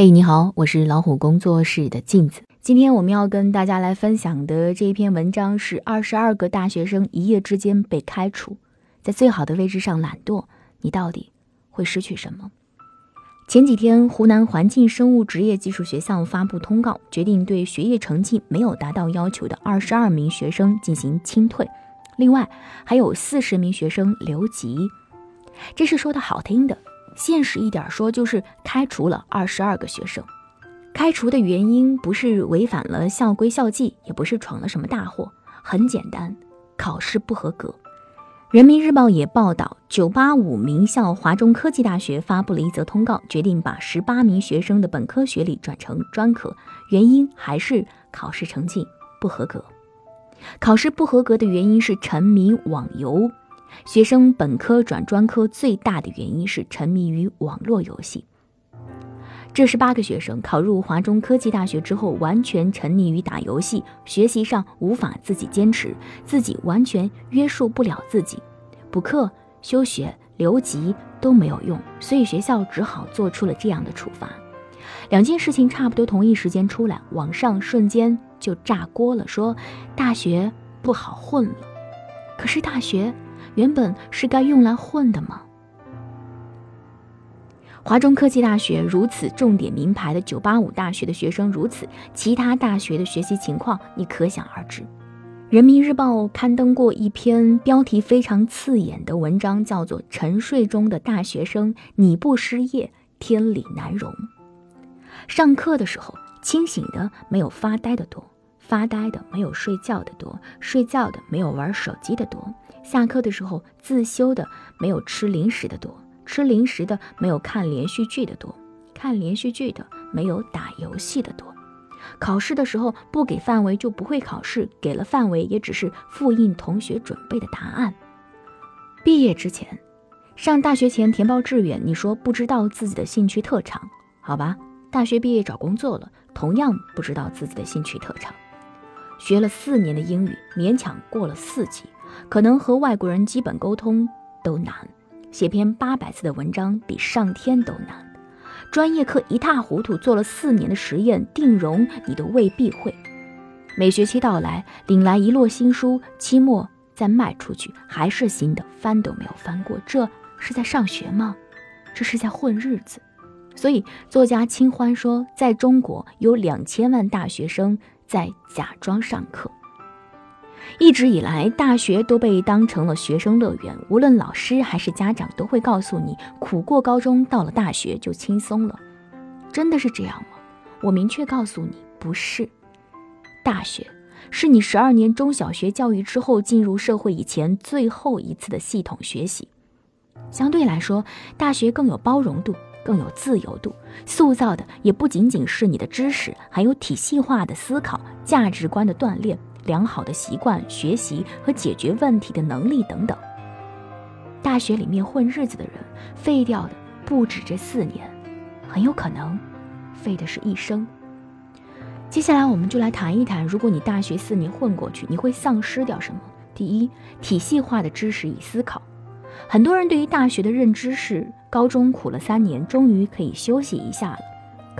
嘿，你好，我是老虎工作室的镜子。今天我们要跟大家来分享的这一篇文章是二十二个大学生一夜之间被开除，在最好的位置上懒惰，你到底会失去什么？前几天，湖南环境生物职业技术学校发布通告，决定对学业成绩没有达到要求的二十二名学生进行清退，另外还有四十名学生留级。这是说的好听的，现实一点说就是开除了二十二个学生。开除的原因不是违反了校规校纪，也不是闯了什么大祸，很简单，考试不合格。人民日报也报道，985名校华中科技大学发布了一则通告，决定把十八名学生的本科学历转成专科，原因还是考试成绩不合格。考试不合格的原因是沉迷网游，学生本科转专科最大的原因是沉迷于网络游戏。这十八个学生考入华中科技大学之后，完全沉溺于打游戏，学习上无法自己坚持，自己完全约束不了自己，补课、休学、留级都没有用，所以学校只好做出了这样的处罚。两件事情差不多同一时间出来，网上瞬间就炸锅了，说大学不好混了。可是大学原本是该用来混的吗？华中科技大学如此，重点名牌的985大学的学生如此，其他大学的学习情况你可想而知。人民日报刊登过一篇标题非常刺眼的文章，叫做《沉睡中的大学生，你不失业，天理难容》。上课的时候，清醒的没有发呆的多，发呆的没有睡觉的多，睡觉的没有玩手机的多。下课的时候，自修的没有吃零食的多。吃零食的没有看连续剧的多，看连续剧的没有打游戏的多。考试的时候不给范围就不会考试，给了范围也只是复印同学准备的答案。毕业之前，上大学前填报志愿，你说不知道自己的兴趣特长，好吧？大学毕业找工作了，同样不知道自己的兴趣特长。学了四年的英语，勉强过了四级，可能和外国人基本沟通都难。写篇八百字的文章比上天都难，专业课一塌糊涂，做了四年的实验，定容你都未必会。每学期到来，领来一摞新书，期末再卖出去，还是新的，翻都没有翻过。这是在上学吗？这是在混日子。所以，作家清欢说，在中国有两千万大学生在假装上课。一直以来，大学都被当成了学生乐园，无论老师还是家长都会告诉你，苦过高中，到了大学就轻松了。真的是这样吗？我明确告诉你，不是。大学是你十二年中小学教育之后进入社会以前最后一次的系统学习。相对来说，大学更有包容度，更有自由度，塑造的也不仅仅是你的知识，还有体系化的思考、价值观的锻炼。良好的习惯、学习和解决问题的能力等等。大学里面混日子的人，废掉的不止这四年，很有可能废的是一生。接下来我们就来谈一谈，如果你大学四年混过去，你会丧失掉什么？第一，体系化的知识与思考。很多人对于大学的认知是，高中苦了三年，终于可以休息一下了。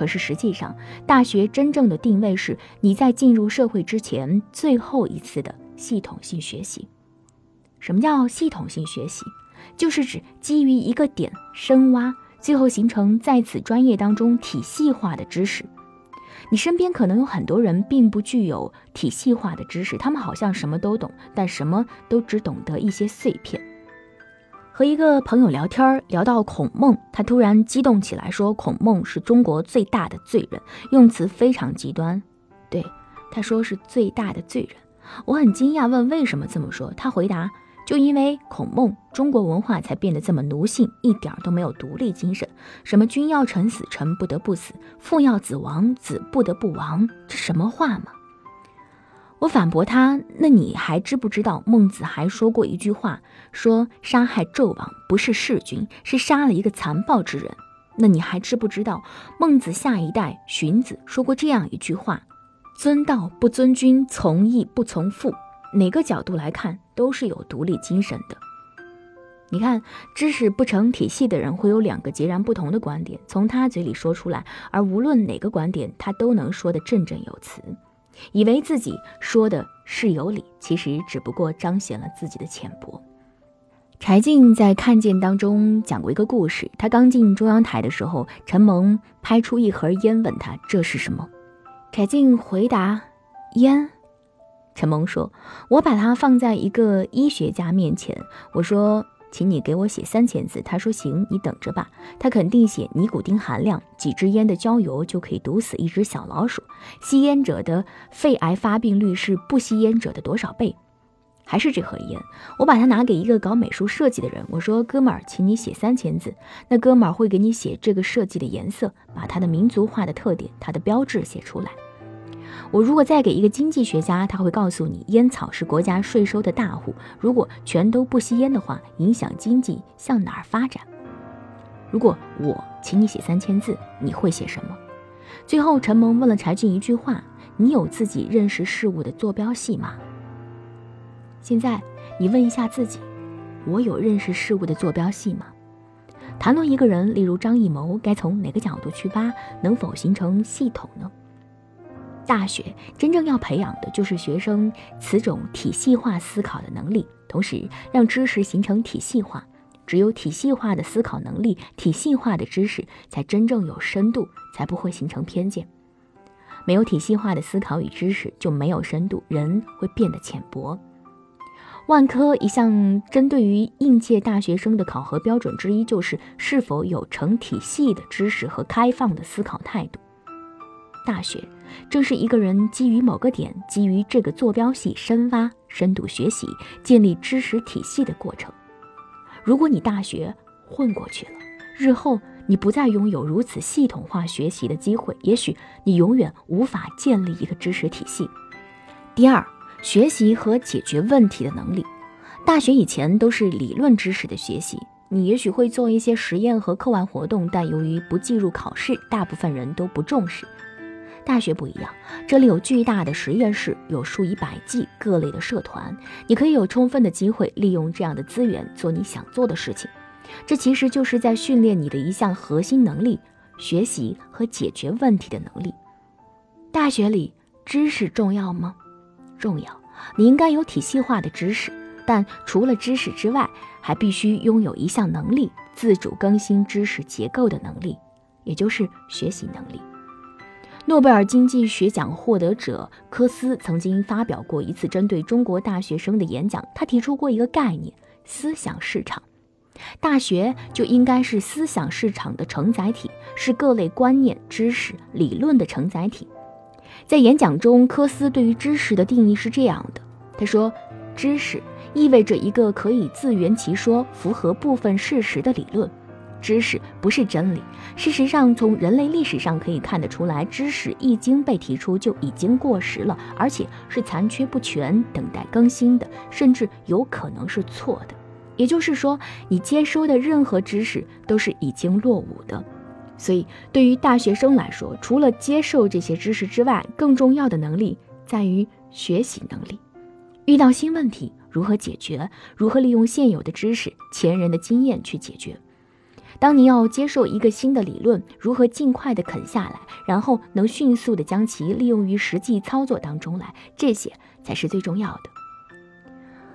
可是实际上，大学真正的定位是你在进入社会之前最后一次的系统性学习。什么叫系统性学习？就是指基于一个点深挖，最后形成在此专业当中体系化的知识。你身边可能有很多人并不具有体系化的知识，他们好像什么都懂，但什么都只懂得一些碎片。和一个朋友聊天，聊到孔孟，他突然激动起来，说孔孟是中国最大的罪人，用词非常极端。对，他说是最大的罪人。我很惊讶，问为什么这么说。他回答，就因为孔孟，中国文化才变得这么奴性，一点都没有独立精神。什么君要臣死，臣不得不死；父要子亡，子不得不亡。这什么话嘛？我反驳他：“那你还知不知道孟子还说过一句话，说杀害纣王不是弑君，是杀了一个残暴之人。那你还知不知道孟子下一代荀子说过这样一句话：尊道不尊君，从义不从父。哪个角度来看，都是有独立精神的。你看，知识不成体系的人会有两个截然不同的观点从他嘴里说出来，而无论哪个观点，他都能说得振振有词，以为自己说的是有理，其实只不过彰显了自己的浅薄。柴静在《看见》当中讲过一个故事，他刚进中央台的时候，陈蒙拍出一盒烟，问他这是什么，柴静回答：烟。陈蒙说：“我把它放在一个医学家面前，我说。”请你给我写三千字。他说行，你等着吧。他肯定写尼古丁含量，几支烟的焦油就可以毒死一只小老鼠。吸烟者的肺癌发病率是不吸烟者的多少倍？还是这盒烟？我把它拿给一个搞美术设计的人，我说哥们儿，请你写三千字。那哥们儿会给你写这个设计的颜色，把它的民族化的特点、它的标志写出来。我如果再给一个经济学家，他会告诉你，烟草是国家税收的大户。如果全都不吸烟的话，影响经济向哪儿发展？如果我请你写三千字，你会写什么？最后，陈蒙问了柴俊一句话：“你有自己认识事物的坐标系吗？”现在你问一下自己：我有认识事物的坐标系吗？谈论一个人，例如张艺谋，该从哪个角度去挖？能否形成系统呢？大学真正要培养的就是学生此种体系化思考的能力，同时让知识形成体系化。只有体系化的思考能力，体系化的知识才真正有深度，才不会形成偏见。没有体系化的思考与知识，就没有深度，人会变得浅薄。万科一项针对于应届大学生的考核标准之一，就是是否有成体系的知识和开放的思考态度。大学正是一个人基于某个点，基于这个坐标系深挖、深度学习、建立知识体系的过程。如果你大学混过去了，日后你不再拥有如此系统化学习的机会，也许你永远无法建立一个知识体系。第二，学习和解决问题的能力。大学以前都是理论知识的学习，你也许会做一些实验和课外活动，但由于不计入考试，大部分人都不重视。大学不一样，这里有巨大的实验室，有数以百计各类的社团，你可以有充分的机会利用这样的资源做你想做的事情。这其实就是在训练你的一项核心能力——学习和解决问题的能力。大学里知识重要吗？重要，你应该有体系化的知识，但除了知识之外，还必须拥有一项能力——自主更新知识结构的能力，也就是学习能力。诺贝尔经济学奖获得者科斯曾经发表过一次针对中国大学生的演讲，他提出过一个概念——思想市场。大学就应该是思想市场的承载体，是各类观念、知识、理论的承载体。在演讲中，科斯对于知识的定义是这样的：他说，知识意味着一个可以自圆其说、符合部分事实的理论。知识不是真理。事实上，从人类历史上可以看得出来，知识一经被提出就已经过时了，而且是残缺不全、等待更新的，甚至有可能是错的。也就是说，你接收的任何知识都是已经落伍的。所以，对于大学生来说，除了接受这些知识之外，更重要的能力在于学习能力。遇到新问题，如何解决？如何利用现有的知识、前人的经验去解决？当你要接受一个新的理论，如何尽快的啃下来，然后能迅速的将其利用于实际操作当中来，这些才是最重要的。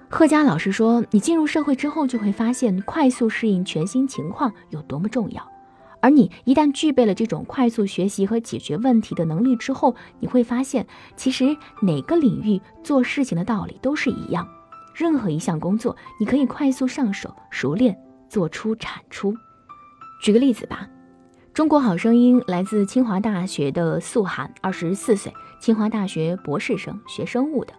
贺佳老师说，你进入社会之后，就会发现快速适应全新情况有多么重要。而你一旦具备了这种快速学习和解决问题的能力之后，你会发现，其实哪个领域做事情的道理都是一样。任何一项工作，你可以快速上手、熟练做出产出。举个例子吧，中国好声音来自清华大学的素涵，二十四岁，清华大学博士生，学生物的。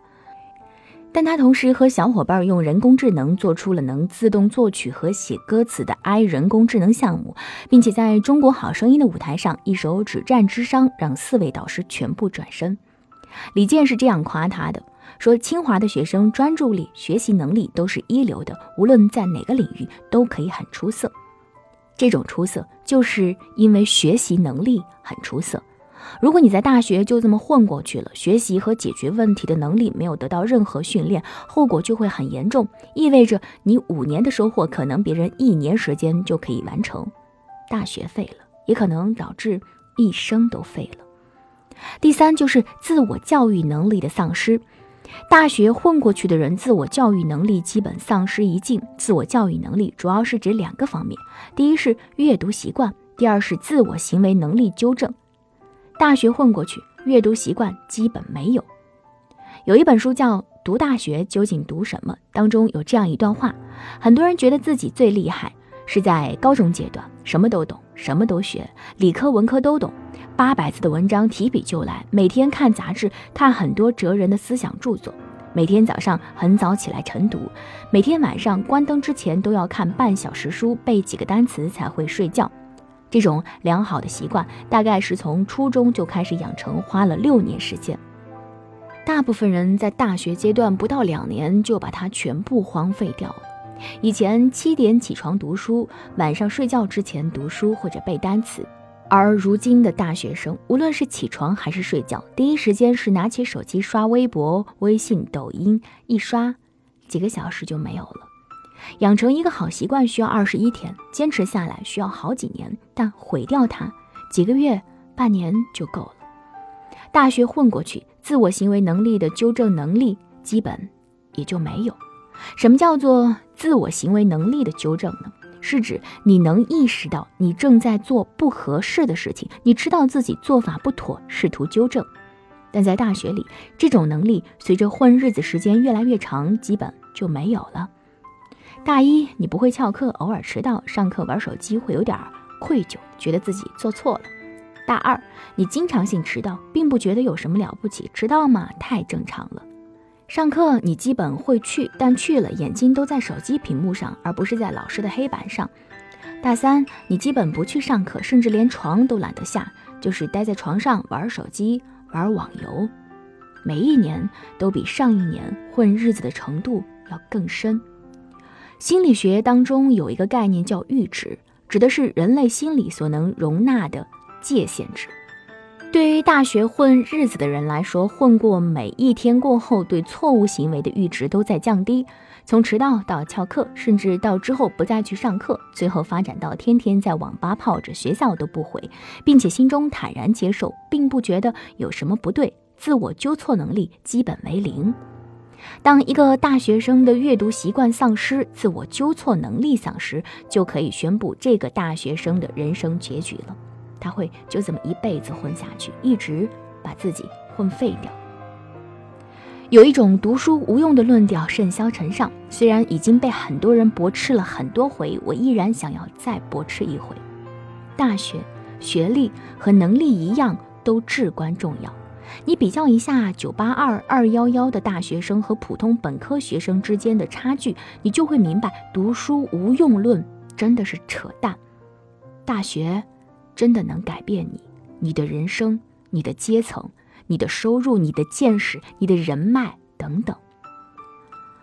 但他同时和小伙伴用人工智能做出了能自动作曲和写歌词的 i 人工智能项目，并且在中国好声音的舞台上，一首《只战之殇》让四位导师全部转身。李健是这样夸他的：说清华的学生专注力、学习能力都是一流的，无论在哪个领域都可以很出色。这种出色，就是因为学习能力很出色。如果你在大学就这么混过去了，学习和解决问题的能力没有得到任何训练，后果就会很严重，意味着你五年的收获可能别人一年时间就可以完成。大学废了，也可能导致一生都废了。第三就是自我教育能力的丧失。大学混过去的人，自我教育能力基本丧失一尽。自我教育能力主要是指两个方面：第一是阅读习惯，第二是自我行为能力纠正。大学混过去，阅读习惯基本没有。有一本书叫《读大学究竟读什么》，当中有这样一段话：很多人觉得自己最厉害是在高中阶段，什么都懂，什么都学，理科文科都懂，八百字的文章提笔就来，每天看杂志，看很多哲人的思想著作，每天早上很早起来晨读，每天晚上关灯之前都要看半小时书，背几个单词才会睡觉。这种良好的习惯，大概是从初中就开始养成，花了六年时间。大部分人在大学阶段不到两年就把它全部荒废掉了。以前七点起床读书，晚上睡觉之前读书或者背单词，而如今的大学生，无论是起床还是睡觉，第一时间是拿起手机刷微博、微信、抖音，一刷几个小时就没有了。养成一个好习惯需要二十一天，坚持下来需要好几年，但毁掉它，几个月、半年就够了。大学混过去，自我行为能力的纠正能力基本也就没有。什么叫做自我行为能力的纠正呢？是指你能意识到你正在做不合适的事情，你知道自己做法不妥，试图纠正。但在大学里，这种能力随着混日子时间越来越长，基本就没有了。大一，你不会翘课，偶尔迟到，上课玩手机会有点愧疚，觉得自己做错了。大二，你经常性迟到，并不觉得有什么了不起，迟到嘛，太正常了。上课你基本会去，但去了眼睛都在手机屏幕上，而不是在老师的黑板上。大三，你基本不去上课，甚至连床都懒得下，就是待在床上玩手机、玩网游。每一年都比上一年混日子的程度要更深。心理学当中有一个概念叫阈值，指的是人类心理所能容纳的界限值。对于大学混日子的人来说，混过每一天过后，对错误行为的阈值都在降低，从迟到到翘课，甚至到之后不再去上课，最后发展到天天在网吧泡着，学校都不回，并且心中坦然接受，并不觉得有什么不对，自我纠错能力基本为零。当一个大学生的阅读习惯丧失，自我纠错能力丧失，就可以宣布这个大学生的人生结局了。他会就这么一辈子混下去，一直把自己混废掉。有一种读书无用的论调甚嚣尘上，虽然已经被很多人驳斥了很多回，我依然想要再驳斥一回。大学学历和能力一样，都至关重要。你比较一下九八二二幺幺的大学生和普通本科学生之间的差距，你就会明白，读书无用论真的是扯淡。大学真的能改变你、你的人生、你的阶层、你的收入、你的见识、你的人脉等等。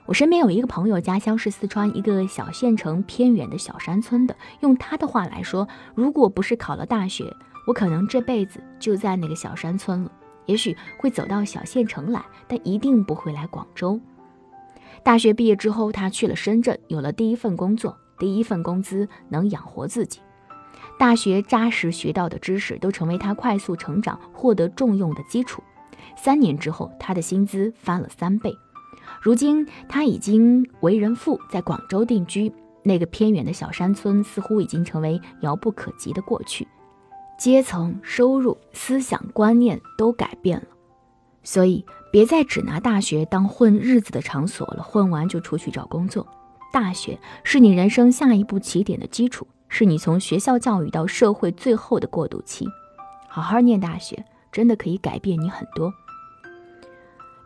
我身边有一个朋友，家乡是四川一个小县城偏远的小山村的。用他的话来说，如果不是考了大学，我可能这辈子就在那个小山村了。也许会走到小县城来，但一定不会来广州。大学毕业之后，他去了深圳，有了第一份工作，第一份工资能养活自己。大学扎实学到的知识，都成为他快速成长、获得重用的基础。三年之后，他的薪资翻了三倍。如今，他已经为人父，在广州定居。那个偏远的小山村，似乎已经成为遥不可及的过去。阶层、收入、思想观念都改变了，所以别再只拿大学当混日子的场所了。混完就出去找工作。大学是你人生下一步起点的基础，是你从学校教育到社会最后的过渡期。好好念大学，真的可以改变你很多。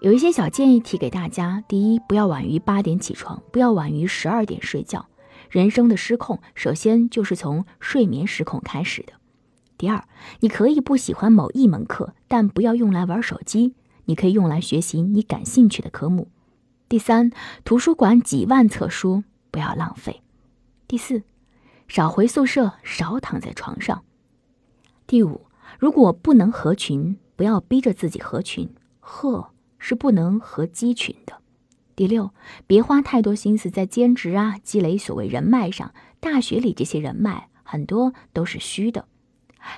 有一些小建议提给大家：第一，不要晚于八点起床，不要晚于十二点睡觉。人生的失控，首先就是从睡眠失控开始的。第二，你可以不喜欢某一门课，但不要用来玩手机。你可以用来学习你感兴趣的科目。第三，图书馆几万册书不要浪费。第四，少回宿舍，少躺在床上。第五，如果不能合群，不要逼着自己合群。鹤是不能合鸡群的。第六，别花太多心思在兼职啊、积累所谓人脉上。大学里这些人脉很多都是虚的。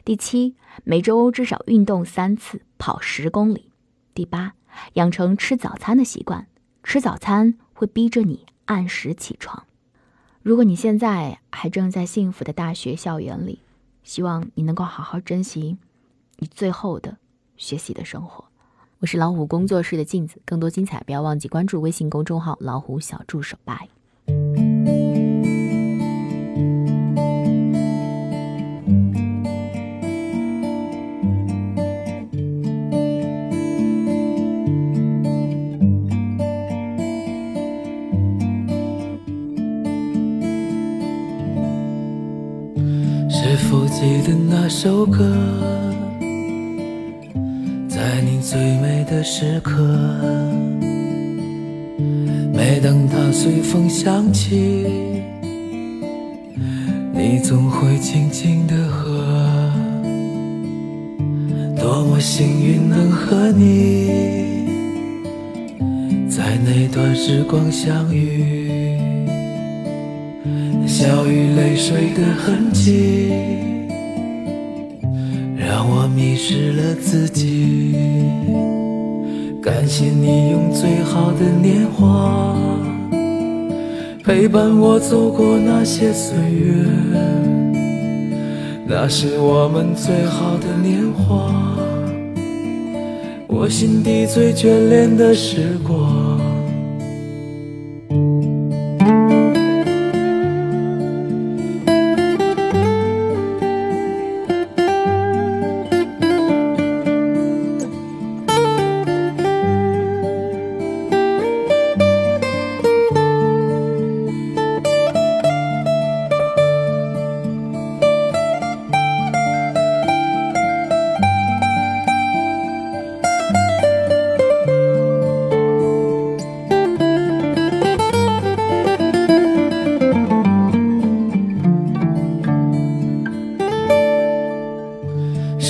第七，每周至少运动三次，跑十公里。第八，养成吃早餐的习惯，吃早餐会逼着你按时起床。如果你现在还正在幸福的大学校园里，希望你能够好好珍惜你最后的学习的生活。我是老虎工作室的镜子，更多精彩不要忘记关注微信公众号“老虎小助手”。拜。首歌，在你最美的时刻，每当它随风响起，你总会轻轻地和。多么幸运能和你，在那段时光相遇，笑与泪水的痕迹。迷失了自己。感谢你用最好的年华陪伴我走过那些岁月，那是我们最好的年华，我心底最眷恋的时光。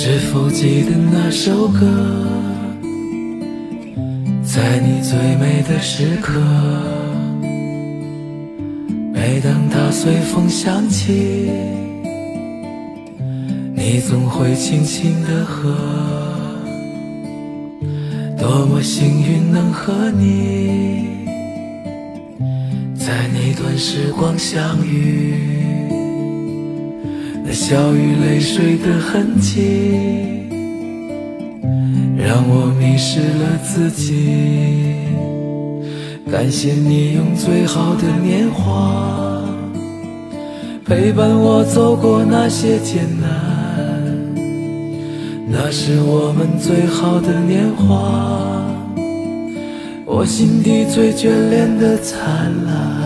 是否记得那首歌，在你最美的时刻，每当它随风响起，你总会轻轻地和。多么幸运能和你，在那段时光相遇，笑与泪水的痕迹。让我迷失了自己。感谢你用最好的年华陪伴我走过那些艰难，那是我们最好的年华，我心底最眷恋的灿烂。